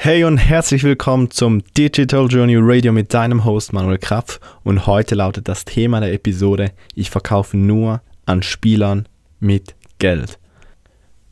Hey und herzlich willkommen zum Digital Journey Radio mit deinem Host Manuel Krapf und heute lautet das Thema der Episode Ich verkaufe nur an Spielern mit Geld.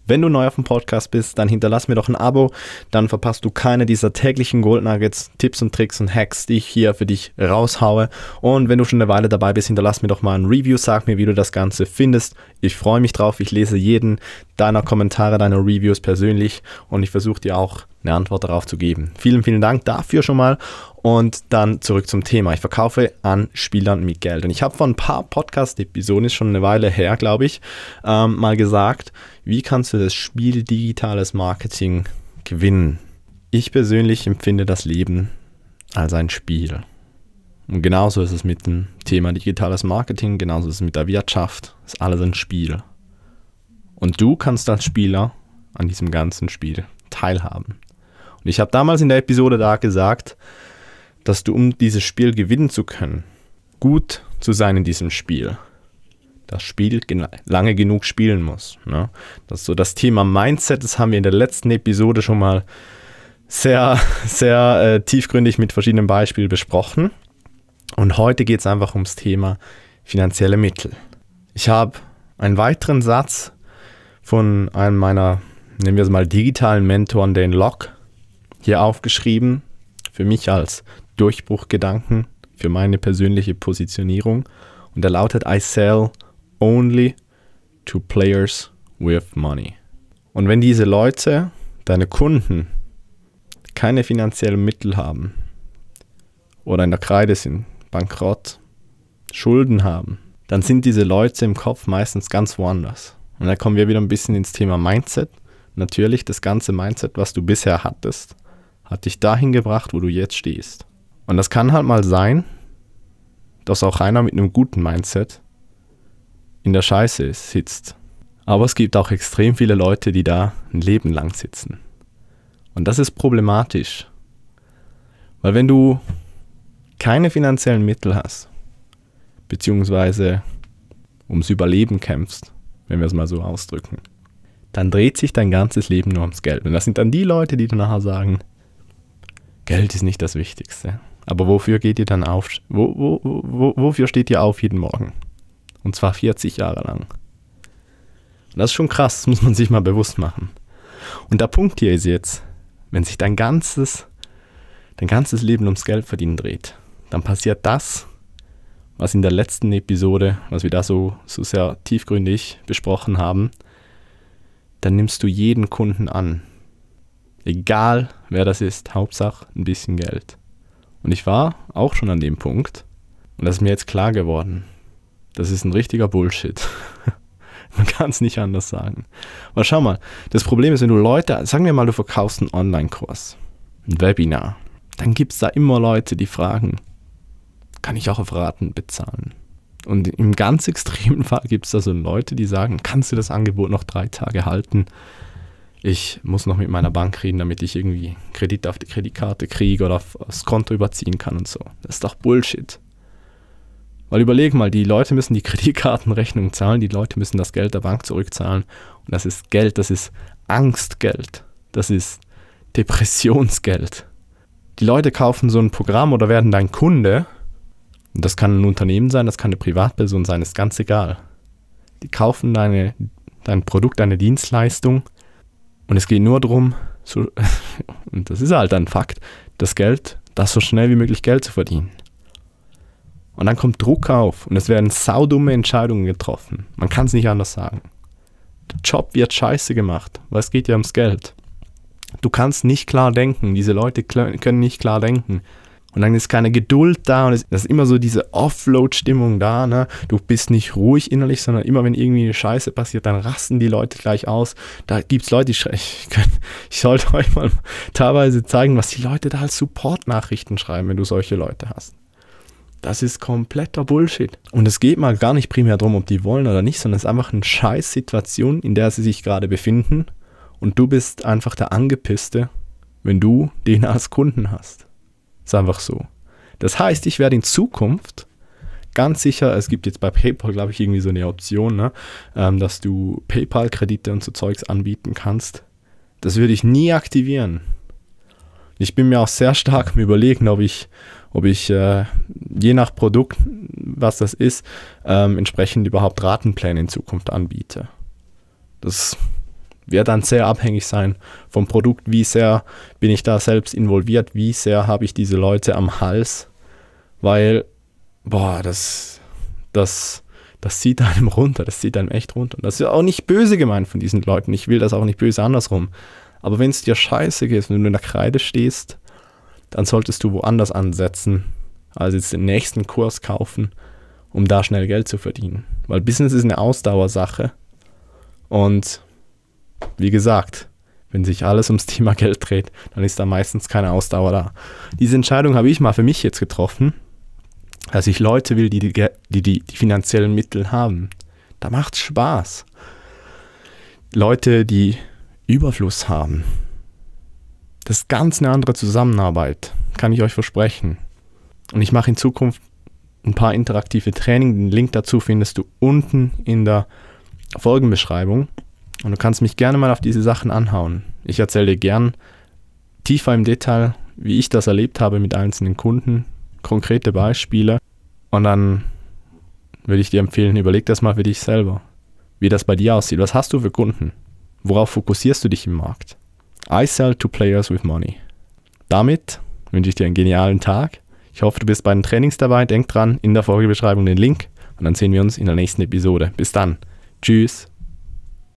Wenn du neu auf dem Podcast bist, dann hinterlass mir doch ein Abo, dann verpasst du keine dieser täglichen Gold Nuggets, Tipps und Tricks und Hacks, die ich hier für dich raushaue. Und wenn du schon eine Weile dabei bist, hinterlass mir doch mal ein Review, sag mir, wie du das Ganze findest. Ich freue mich drauf, ich lese jeden deiner Kommentare, deiner Reviews persönlich und ich versuche dir auch eine Antwort darauf zu geben. Vielen, vielen Dank dafür schon mal und dann zurück zum Thema. Ich verkaufe an Spielern mit Geld. Und ich habe vor ein paar Podcast-Episoden, ist schon eine Weile her, glaube ich, ähm, mal gesagt, wie kannst du das Spiel digitales Marketing gewinnen? Ich persönlich empfinde das Leben als ein Spiel. Und genauso ist es mit dem Thema digitales Marketing, genauso ist es mit der Wirtschaft. Es ist alles ein Spiel. Und du kannst als Spieler an diesem ganzen Spiel teilhaben. Ich habe damals in der Episode da gesagt, dass du, um dieses Spiel gewinnen zu können, gut zu sein in diesem Spiel, das Spiel lange genug spielen musst. Ne? Das so das Thema Mindset, das haben wir in der letzten Episode schon mal sehr, sehr äh, tiefgründig mit verschiedenen Beispielen besprochen. Und heute geht es einfach ums Thema finanzielle Mittel. Ich habe einen weiteren Satz von einem meiner, nennen wir es mal, digitalen Mentoren, den Locke, hier aufgeschrieben, für mich als Durchbruchgedanken für meine persönliche Positionierung. Und der lautet, I sell only to players with money. Und wenn diese Leute, deine Kunden, keine finanziellen Mittel haben oder in der Kreide sind, bankrott, Schulden haben, dann sind diese Leute im Kopf meistens ganz woanders. Und da kommen wir wieder ein bisschen ins Thema Mindset. Natürlich, das ganze Mindset, was du bisher hattest, hat dich dahin gebracht, wo du jetzt stehst. Und das kann halt mal sein, dass auch einer mit einem guten Mindset in der Scheiße sitzt. Aber es gibt auch extrem viele Leute, die da ein Leben lang sitzen. Und das ist problematisch. Weil wenn du keine finanziellen Mittel hast, beziehungsweise ums Überleben kämpfst, wenn wir es mal so ausdrücken, dann dreht sich dein ganzes Leben nur ums Geld. Und das sind dann die Leute, die dann nachher sagen, Geld ist nicht das Wichtigste. Aber wofür geht ihr dann auf? Wo, wo, wo, wofür steht ihr auf jeden Morgen? Und zwar 40 Jahre lang. Das ist schon krass, das muss man sich mal bewusst machen. Und der Punkt hier ist jetzt, wenn sich dein ganzes, dein ganzes Leben ums Geld verdienen dreht, dann passiert das, was in der letzten Episode, was wir da so, so sehr tiefgründig besprochen haben, dann nimmst du jeden Kunden an. Egal wer das ist, Hauptsache ein bisschen Geld. Und ich war auch schon an dem Punkt. Und das ist mir jetzt klar geworden. Das ist ein richtiger Bullshit. Man kann es nicht anders sagen. Aber schau mal, das Problem ist, wenn du Leute, sagen wir mal, du verkaufst einen Online-Kurs, ein Webinar, dann gibt es da immer Leute, die fragen, kann ich auch auf Raten bezahlen? Und im ganz extremen Fall gibt es da so Leute, die sagen, kannst du das Angebot noch drei Tage halten? Ich muss noch mit meiner Bank reden, damit ich irgendwie Kredit auf die Kreditkarte kriege oder aufs Konto überziehen kann und so. Das ist doch Bullshit. Weil überleg mal, die Leute müssen die Kreditkartenrechnung zahlen, die Leute müssen das Geld der Bank zurückzahlen. Und das ist Geld, das ist Angstgeld, das ist Depressionsgeld. Die Leute kaufen so ein Programm oder werden dein Kunde. Und das kann ein Unternehmen sein, das kann eine Privatperson sein, ist ganz egal. Die kaufen deine, dein Produkt, deine Dienstleistung und es geht nur darum, so, und das ist halt ein Fakt, das Geld, das so schnell wie möglich Geld zu verdienen. Und dann kommt Druck auf und es werden saudumme Entscheidungen getroffen. Man kann es nicht anders sagen. Der Job wird scheiße gemacht, weil es geht ja ums Geld. Du kannst nicht klar denken, diese Leute können nicht klar denken. Und dann ist keine Geduld da und es ist immer so diese Offload-Stimmung da. Ne? Du bist nicht ruhig innerlich, sondern immer wenn irgendwie eine Scheiße passiert, dann rasten die Leute gleich aus. Da gibt es Leute, die schreiben, ich, ich sollte euch mal teilweise zeigen, was die Leute da als Support-Nachrichten schreiben, wenn du solche Leute hast. Das ist kompletter Bullshit. Und es geht mal gar nicht primär darum, ob die wollen oder nicht, sondern es ist einfach eine Scheiß-Situation, in der sie sich gerade befinden. Und du bist einfach der Angepisste, wenn du den als Kunden hast. Ist einfach so. Das heißt, ich werde in Zukunft ganz sicher, es gibt jetzt bei PayPal, glaube ich, irgendwie so eine Option, ne, ähm, dass du PayPal-Kredite und so Zeugs anbieten kannst. Das würde ich nie aktivieren. Ich bin mir auch sehr stark am Überlegen, ob ich, ob ich äh, je nach Produkt, was das ist, ähm, entsprechend überhaupt Ratenpläne in Zukunft anbiete. Das wird dann sehr abhängig sein vom Produkt, wie sehr bin ich da selbst involviert, wie sehr habe ich diese Leute am Hals, weil, boah, das, das, das zieht einem runter, das zieht einem echt runter. Und das ist auch nicht böse gemeint von diesen Leuten, ich will das auch nicht böse andersrum. Aber wenn es dir scheiße geht, wenn du in der Kreide stehst, dann solltest du woanders ansetzen, als jetzt den nächsten Kurs kaufen, um da schnell Geld zu verdienen. Weil Business ist eine Ausdauersache. Und wie gesagt, wenn sich alles ums Thema Geld dreht, dann ist da meistens keine Ausdauer da. Diese Entscheidung habe ich mal für mich jetzt getroffen, dass ich Leute will, die die, die, die, die finanziellen Mittel haben. Da macht es Spaß. Leute, die Überfluss haben. Das ist ganz eine andere Zusammenarbeit, kann ich euch versprechen. Und ich mache in Zukunft ein paar interaktive Training. Den Link dazu findest du unten in der Folgenbeschreibung. Und du kannst mich gerne mal auf diese Sachen anhauen. Ich erzähle dir gern tiefer im Detail, wie ich das erlebt habe mit einzelnen Kunden, konkrete Beispiele. Und dann würde ich dir empfehlen, überleg das mal für dich selber, wie das bei dir aussieht. Was hast du für Kunden? Worauf fokussierst du dich im Markt? I sell to players with money. Damit wünsche ich dir einen genialen Tag. Ich hoffe, du bist bei den Trainings dabei. Denk dran, in der Folgebeschreibung den Link und dann sehen wir uns in der nächsten Episode. Bis dann. Tschüss.